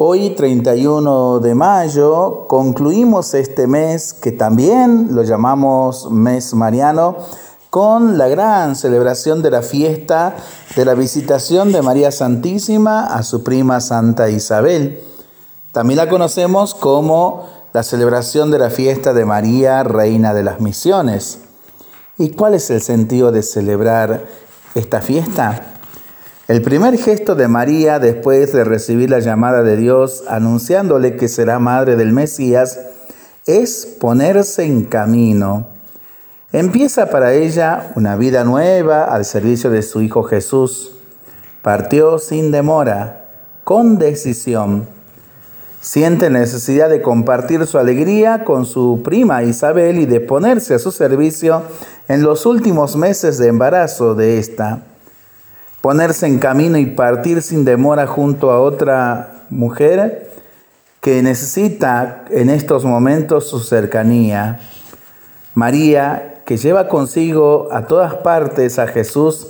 Hoy, 31 de mayo, concluimos este mes que también lo llamamos mes mariano con la gran celebración de la fiesta de la visitación de María Santísima a su prima Santa Isabel. También la conocemos como la celebración de la fiesta de María, Reina de las Misiones. ¿Y cuál es el sentido de celebrar esta fiesta? El primer gesto de María después de recibir la llamada de Dios anunciándole que será madre del Mesías es ponerse en camino. Empieza para ella una vida nueva al servicio de su Hijo Jesús. Partió sin demora, con decisión. Siente necesidad de compartir su alegría con su prima Isabel y de ponerse a su servicio en los últimos meses de embarazo de esta ponerse en camino y partir sin demora junto a otra mujer que necesita en estos momentos su cercanía. María, que lleva consigo a todas partes a Jesús,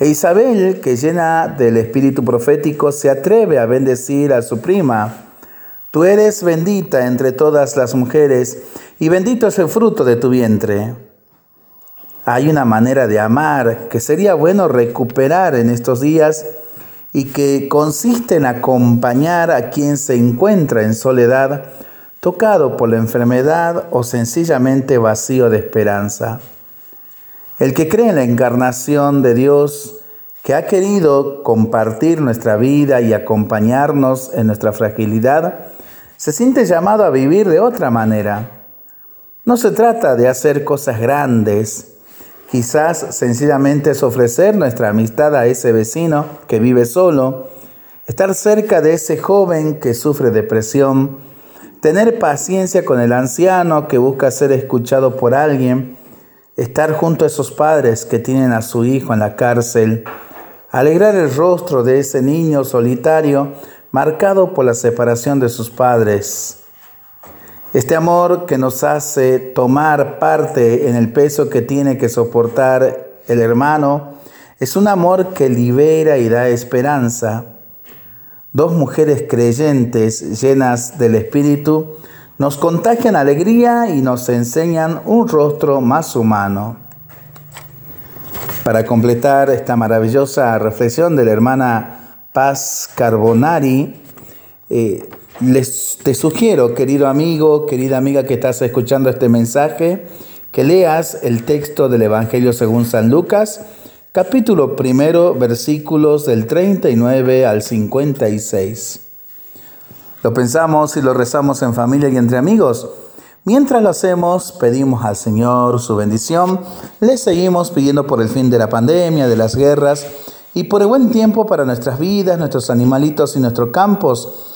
e Isabel, que llena del espíritu profético, se atreve a bendecir a su prima. Tú eres bendita entre todas las mujeres, y bendito es el fruto de tu vientre. Hay una manera de amar que sería bueno recuperar en estos días y que consiste en acompañar a quien se encuentra en soledad, tocado por la enfermedad o sencillamente vacío de esperanza. El que cree en la encarnación de Dios, que ha querido compartir nuestra vida y acompañarnos en nuestra fragilidad, se siente llamado a vivir de otra manera. No se trata de hacer cosas grandes, Quizás sencillamente es ofrecer nuestra amistad a ese vecino que vive solo, estar cerca de ese joven que sufre depresión, tener paciencia con el anciano que busca ser escuchado por alguien, estar junto a esos padres que tienen a su hijo en la cárcel, alegrar el rostro de ese niño solitario marcado por la separación de sus padres. Este amor que nos hace tomar parte en el peso que tiene que soportar el hermano es un amor que libera y da esperanza. Dos mujeres creyentes llenas del Espíritu nos contagian alegría y nos enseñan un rostro más humano. Para completar esta maravillosa reflexión de la hermana Paz Carbonari, eh, les, te sugiero, querido amigo, querida amiga que estás escuchando este mensaje, que leas el texto del Evangelio según San Lucas, capítulo primero, versículos del 39 al 56. Lo pensamos y lo rezamos en familia y entre amigos. Mientras lo hacemos, pedimos al Señor su bendición, le seguimos pidiendo por el fin de la pandemia, de las guerras y por el buen tiempo para nuestras vidas, nuestros animalitos y nuestros campos